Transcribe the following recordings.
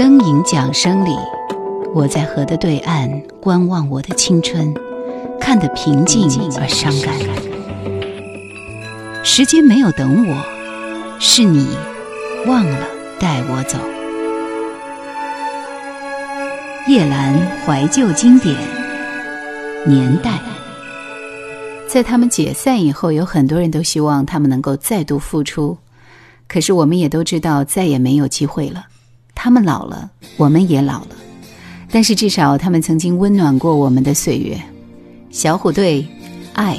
灯影桨声里，我在河的对岸观望我的青春，看得平静而伤感。时间没有等我，是你忘了带我走。叶兰怀旧经典年代，在他们解散以后，有很多人都希望他们能够再度复出，可是我们也都知道再也没有机会了。他们老了，我们也老了，但是至少他们曾经温暖过我们的岁月。小虎队，爱。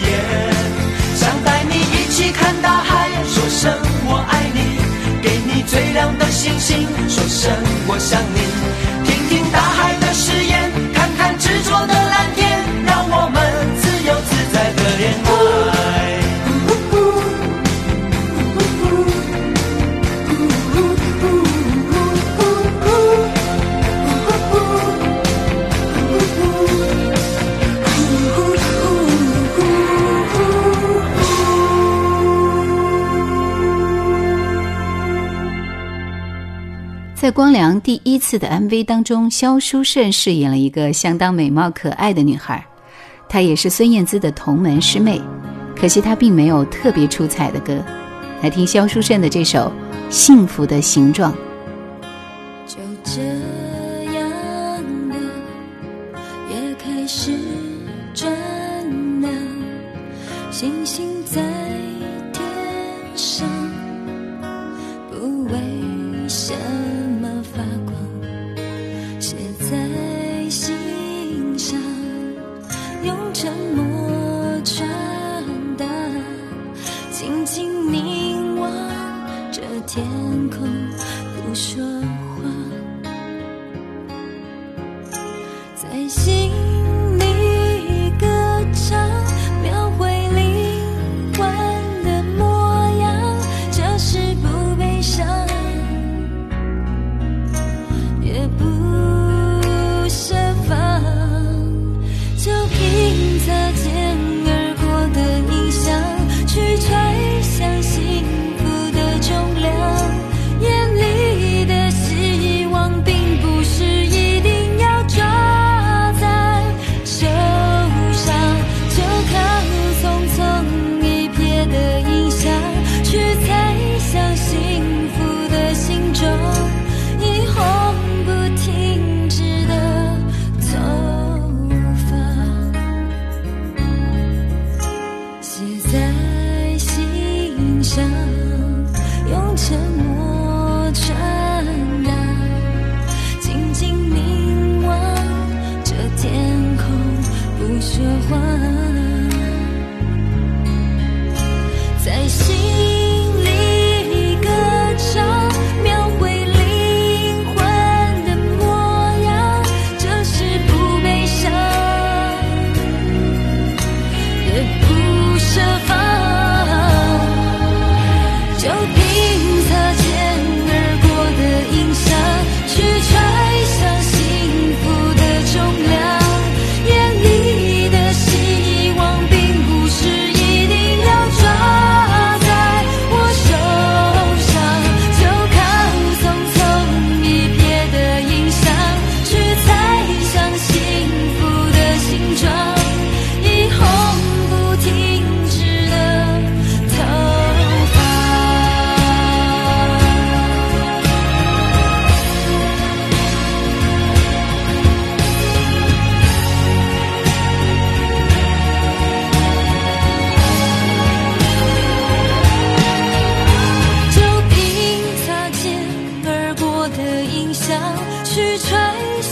亮的星星，说声我想光良第一次的 MV 当中，萧淑慎饰演了一个相当美貌可爱的女孩。她也是孙燕姿的同门师妹，可惜她并没有特别出彩的歌。来听萧淑慎的这首《幸福的形状》。就这样的，也开始转了，星星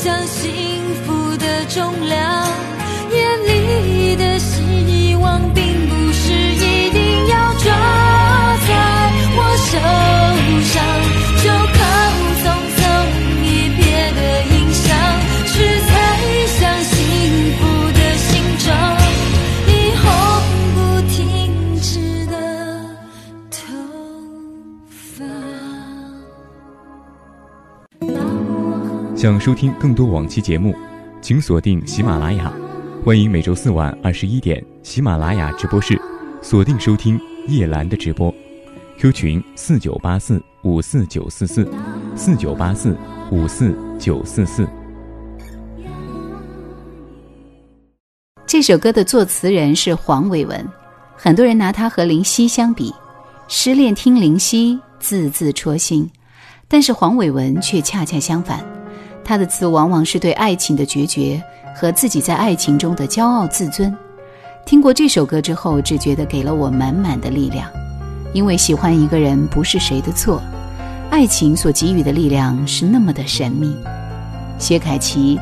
像幸福的重量。想收听更多往期节目，请锁定喜马拉雅。欢迎每周四晚二十一点喜马拉雅直播室锁定收听叶兰的直播。Q 群四九八四五四九四四四九八四五四九四四。这首歌的作词人是黄伟文，很多人拿他和林夕相比，失恋听林夕字字戳心，但是黄伟文却恰恰相反，他的词往往是对爱情的决绝和自己在爱情中的骄傲自尊。听过这首歌之后，只觉得给了我满满的力量，因为喜欢一个人不是谁的错，爱情所给予的力量是那么的神秘。薛凯琪，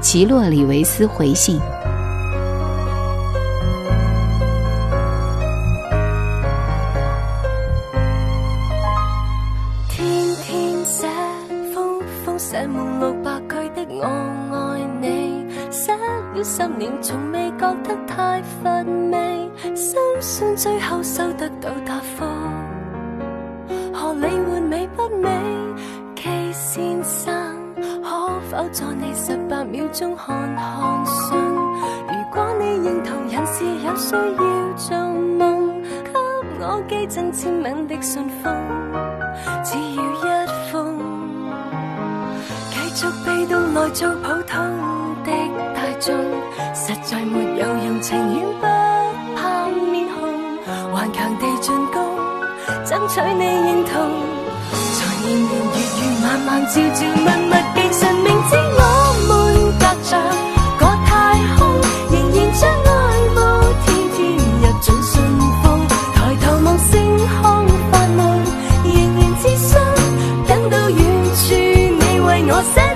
奇洛里维斯回信。覺得太乏味，相信最後收得到答复。何理換美不美？K 先生，可否在你十八秒鐘看看信？如果你認同人是有需要做夢，給我寄贈簽名的信封。只要一封，繼續被动来做普通再没有人情愿不怕面红顽强地进攻争取你认同才年年月月晚晚朝朝密密其实明知我们隔着个太空仍然将爱慕天天入进信封抬头望星空发梦仍然自信等到远处你为我写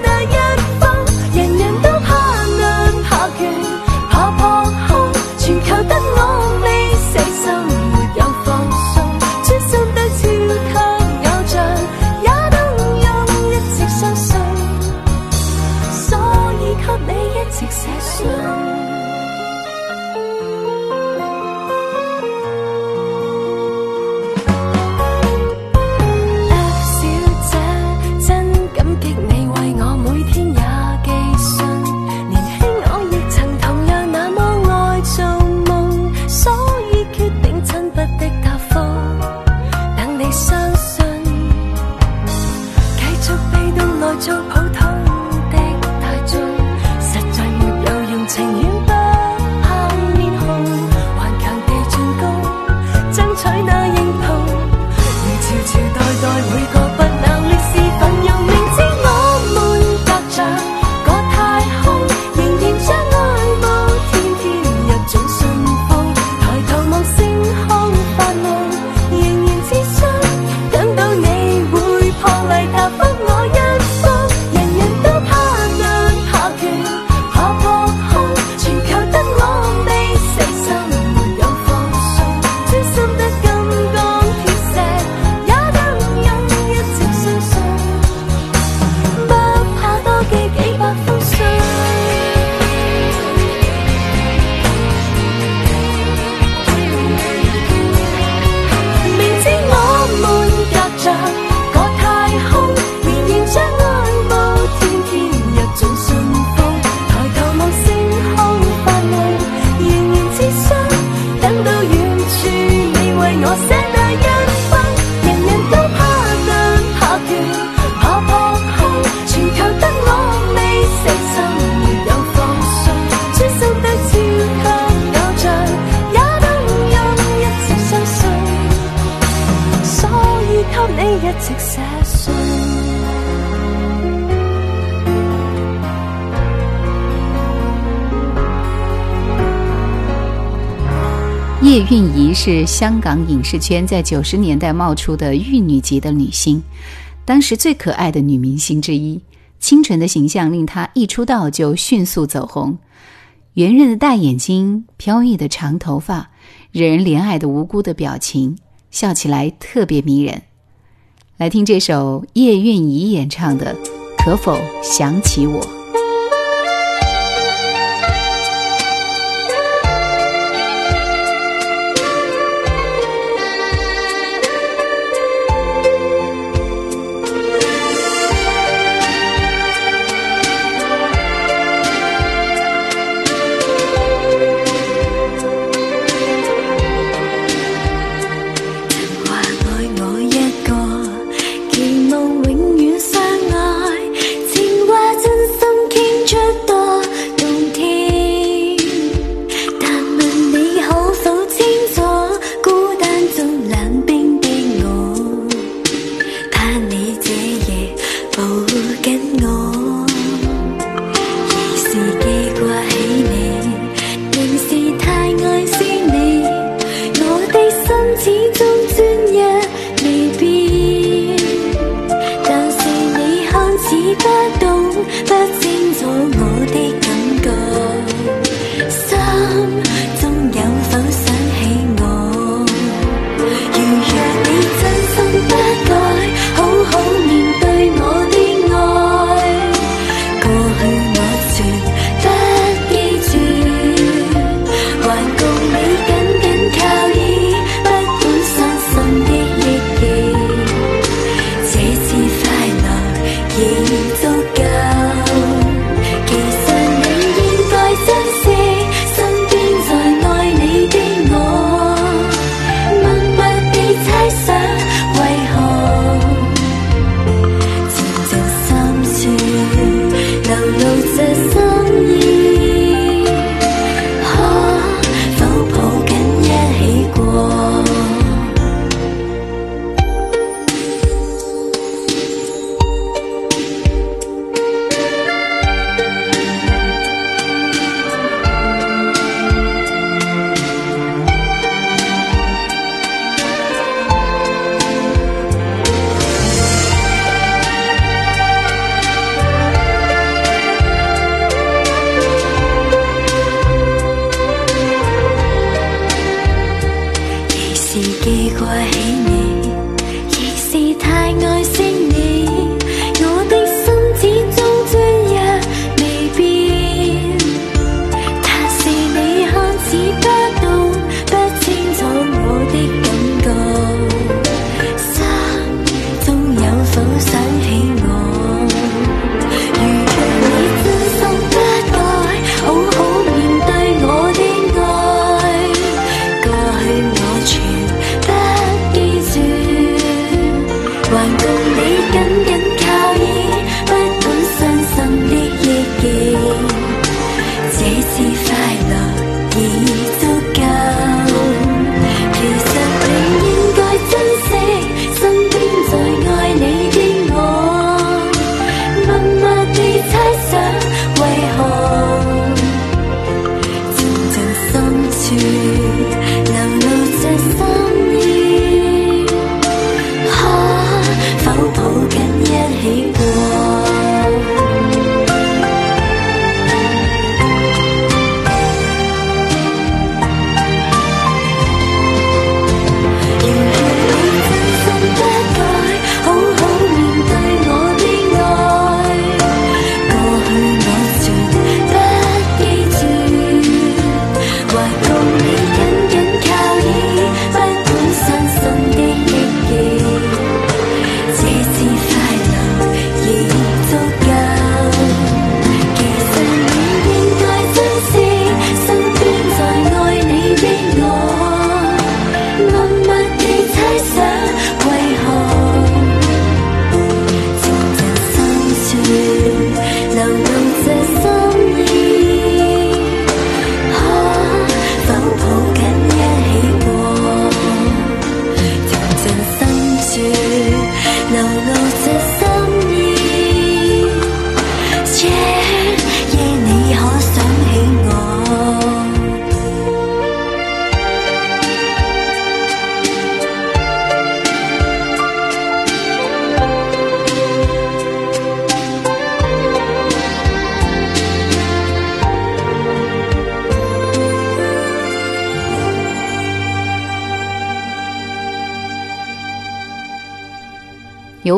I we go. 是香港影视圈在九十年代冒出的玉女级的女星当时最可爱的女明星之一。清纯的形象令她一出道就迅速走红圆润的大眼睛飘逸的长头发惹人怜爱的无辜的表情笑起来特别迷人。来听这首叶蕴仪演唱的可否想起我。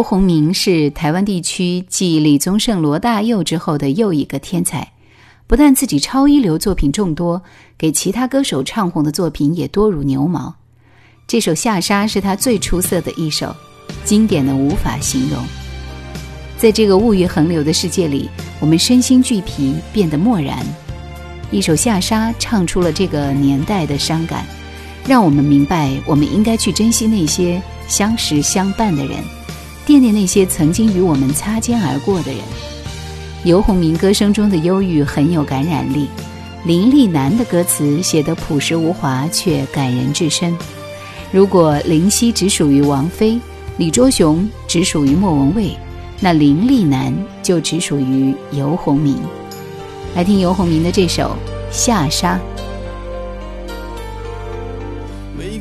鸿明是台湾地区继李宗盛、罗大佑之后的又一个天才，不但自己超一流作品众多，给其他歌手唱红的作品也多如牛毛。这首《下沙》是他最出色的一首，经典的无法形容。在这个物欲横流的世界里，我们身心俱疲，变得漠然。一首《下沙》唱出了这个年代的伤感，让我们明白，我们应该去珍惜那些相识相伴的人。惦念那些曾经与我们擦肩而过的人。游鸿明歌声中的忧郁很有感染力，林立南的歌词写得朴实无华，却感人至深。如果林夕只属于王菲，李卓雄只属于莫文蔚，那林立南就只属于游鸿明。来听游鸿明的这首《下沙》。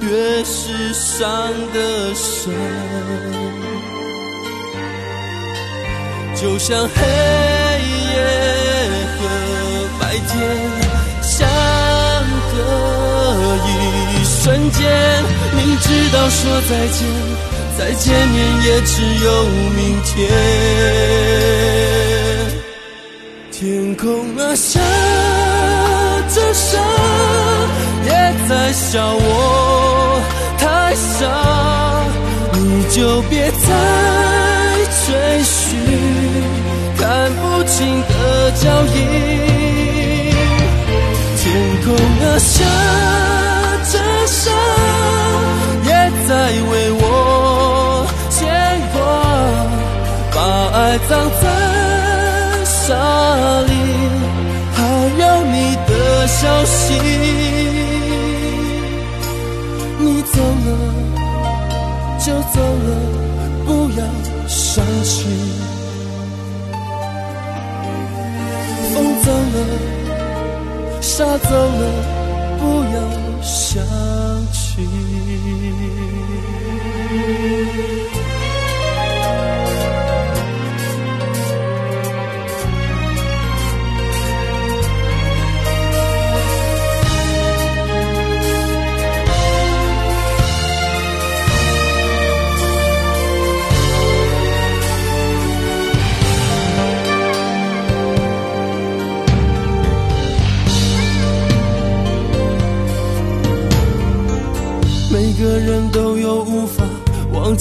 越是伤得深，就像黑夜和白天相隔一瞬间，明知道说再见，再见面也只有明天。天空啊，下着沙，也在笑我太傻，你就别再追寻消息。你走了，就走了。起。风走了，沙走了，不要想起。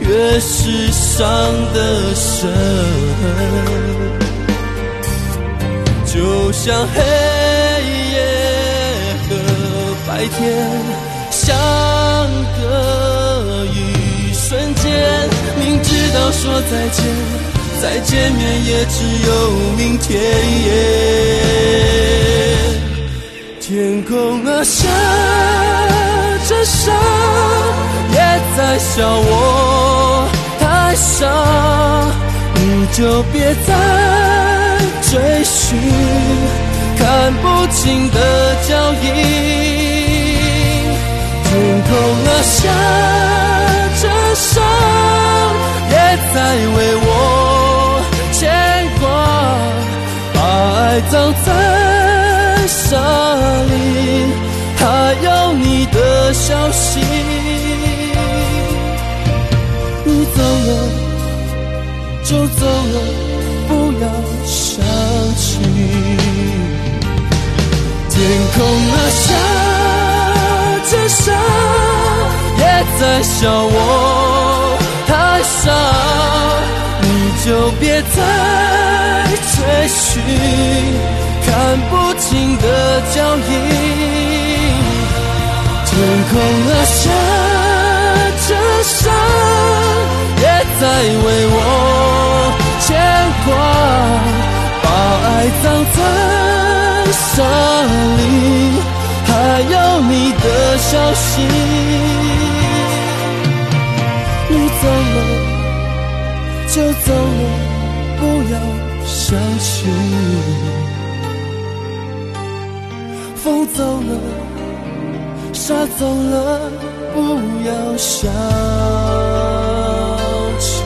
越是伤得深，就像黑夜和白天相隔一瞬间，明知道说再见，再见面也只有明天。天空啊，下着沙。也在笑我太傻，你就别再追寻看不清的脚印。天空啊，下着沙，也在为我牵挂，把爱葬在沙里，他有你的消息。你走了就走了，不要想起。天空啊，下着沙，也在笑我太傻，你就别再追寻看不清的脚印。天空啊，下着沙。也在为我牵挂，把爱葬在沙里，还有你的消息。你走了就走了，不要想起。风走了，沙走了，不要想起。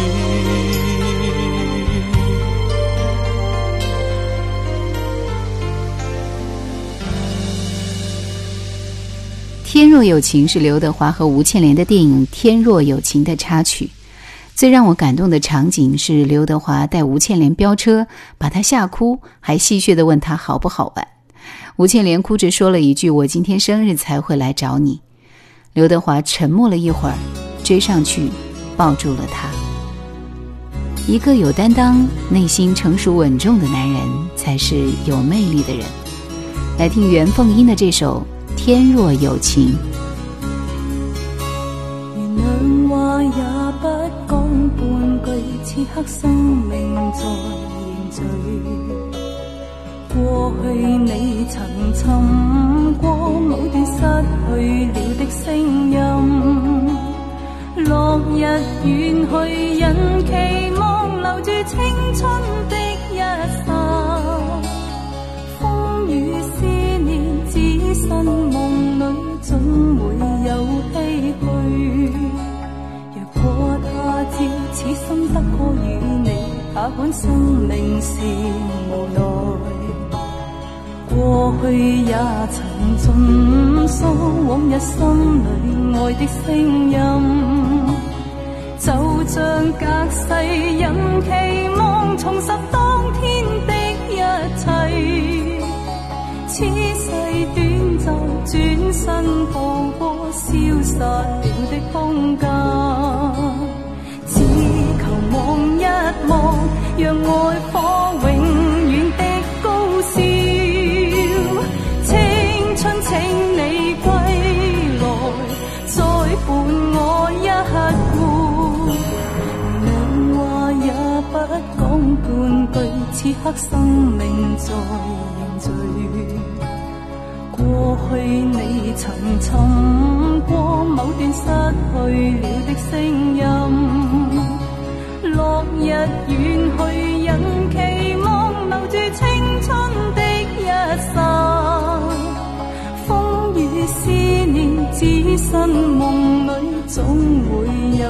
天若有情是刘德华和吴倩莲的电影《天若有情》的插曲。最让我感动的场景是刘德华带吴倩莲飙车，把她吓哭，还戏谑地问她好不好玩。吴倩莲哭着说了一句：“我今天生日才会来找你。”刘德华沉默了一会儿，追上去抱住了她。一个有担当、内心成熟稳重的男人，才是有魅力的人。来听袁凤英的这首。天若有情，原谅话也不讲半句，此刻生命在凝聚。过去你曾寻过某段失去了的声音，落日远去，人期望留住青春的一刹，风雨思念。只身梦里总会有唏嘘。若果他朝此生不可与你，他管生命是无奈。过去也曾尽诉往日心里爱的声音，就像隔世人期望重拾当天的一切。此世短暂，转身步过消失了的空间。只求望一望，让爱火永恐惧，此刻生命在凝聚。过去你曾寻过某段失去了的声音，落日远去，引期望留住青春的一刹。风雨思念，只身梦里总会有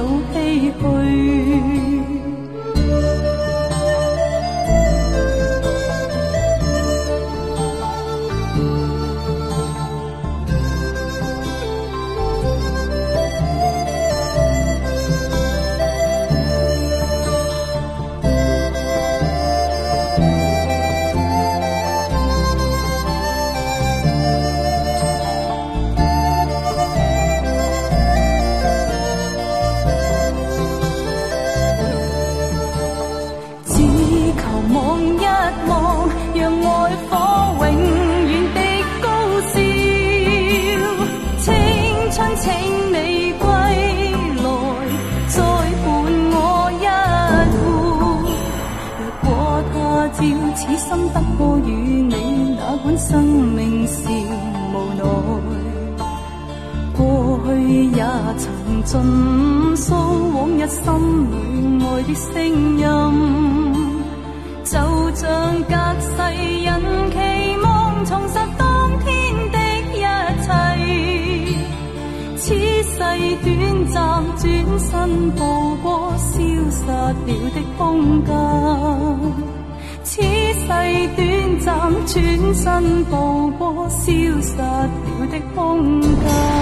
管生命是无奈。过去也曾尽诉往日心里爱的声音，就像隔世人期望重拾当天的一切。此世短暂，转身步过消失了的空间。短暂转身步过消失了的空间。